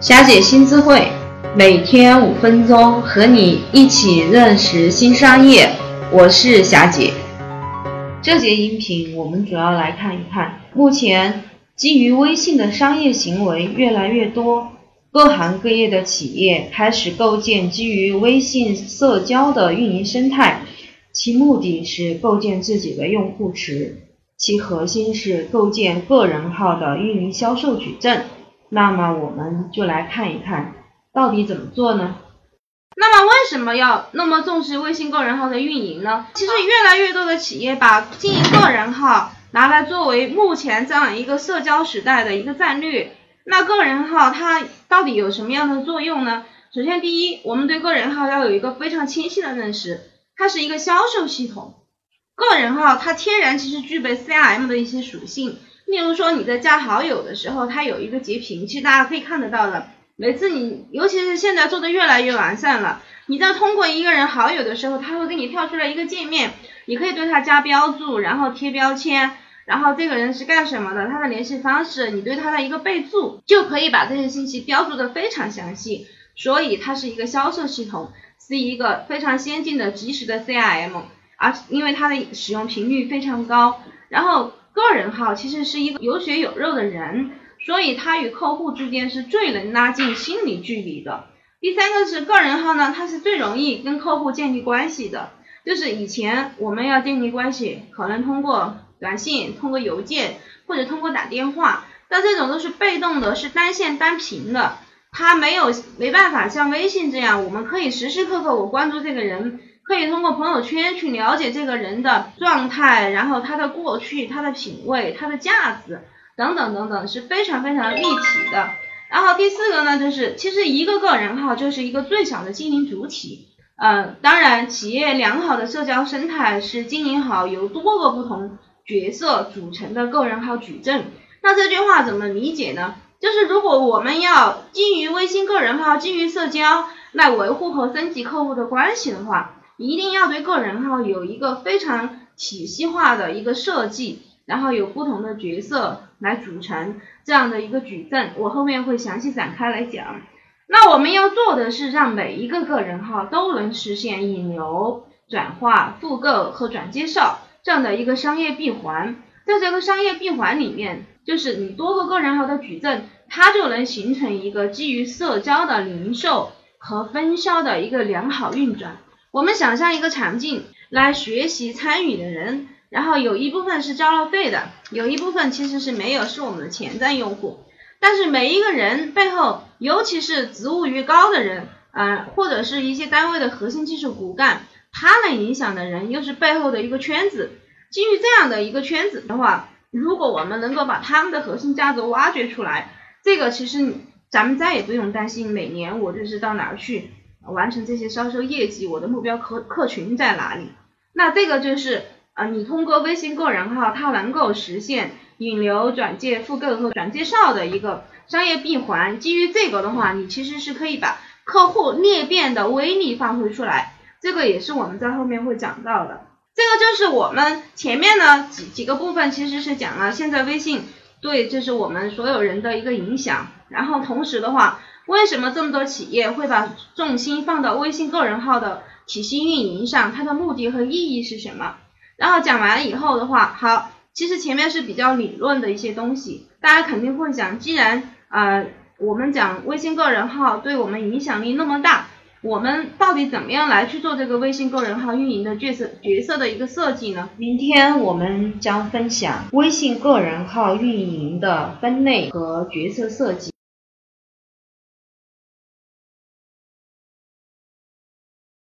霞姐新智慧，每天五分钟，和你一起认识新商业。我是霞姐。这节音频我们主要来看一看，目前基于微信的商业行为越来越多，各行各业的企业开始构建基于微信社交的运营生态，其目的是构建自己的用户池，其核心是构建个人号的运营销售矩阵。那么我们就来看一看，到底怎么做呢？那么为什么要那么重视微信个人号的运营呢？其实越来越多的企业把经营个人号拿来作为目前这样一个社交时代的一个战略。那个人号它到底有什么样的作用呢？首先，第一，我们对个人号要有一个非常清晰的认识，它是一个销售系统。个人号它天然其实具备 CRM 的一些属性。例如说你在加好友的时候，它有一个截屏，其实大家可以看得到的。每次你，尤其是现在做的越来越完善了，你在通过一个人好友的时候，它会给你跳出来一个界面，你可以对他加标注，然后贴标签，然后这个人是干什么的，他的联系方式，你对他的一个备注，就可以把这些信息标注的非常详细。所以它是一个销售系统，是一个非常先进的即时的 CRM，而因为它的使用频率非常高，然后。个人号其实是一个有血有肉的人，所以他与客户之间是最能拉近心理距离的。第三个是个人号呢，它是最容易跟客户建立关系的。就是以前我们要建立关系，可能通过短信、通过邮件或者通过打电话，但这种都是被动的，是单线单屏的，它没有没办法像微信这样，我们可以时时刻刻我关注这个人。可以通过朋友圈去了解这个人的状态，然后他的过去、他的品味、他的价值等等等等，是非常非常立体的。然后第四个呢，就是其实一个个人号就是一个最小的经营主体。嗯，当然，企业良好的社交生态是经营好由多个不同角色组成的个人号矩阵。那这句话怎么理解呢？就是如果我们要基于微信个人号、基于社交来维护和升级客户的关系的话，一定要对个人号有一个非常体系化的一个设计，然后有不同的角色来组成这样的一个矩阵，我后面会详细展开来讲。那我们要做的是让每一个个人号都能实现引流、转化、复购和转介绍这样的一个商业闭环。在这个商业闭环里面，就是你多个个人号的矩阵，它就能形成一个基于社交的零售和分销的一个良好运转。我们想象一个场景，来学习参与的人，然后有一部分是交了费的，有一部分其实是没有，是我们的潜在用户。但是每一个人背后，尤其是职务越高的人，呃，或者是一些单位的核心技术骨干，他能影响的人又是背后的一个圈子。基于这样的一个圈子的话，如果我们能够把他们的核心价值挖掘出来，这个其实咱们再也不用担心每年我就是到哪儿去。完成这些销售业绩，我的目标客客群在哪里？那这个就是啊，你通过微信个人号，它能够实现引流、转介、复购和转介绍的一个商业闭环。基于这个的话，你其实是可以把客户裂变的威力发挥出来。这个也是我们在后面会讲到的。这个就是我们前面呢几几个部分，其实是讲了现在微信对就是我们所有人的一个影响。然后同时的话。为什么这么多企业会把重心放到微信个人号的体系运营上？它的目的和意义是什么？然后讲完了以后的话，好，其实前面是比较理论的一些东西，大家肯定会想，既然呃我们讲微信个人号对我们影响力那么大。我们到底怎么样来去做这个微信个人号运营的角色角色的一个设计呢？明天我们将分享微信个人号运营的分类和角色设计。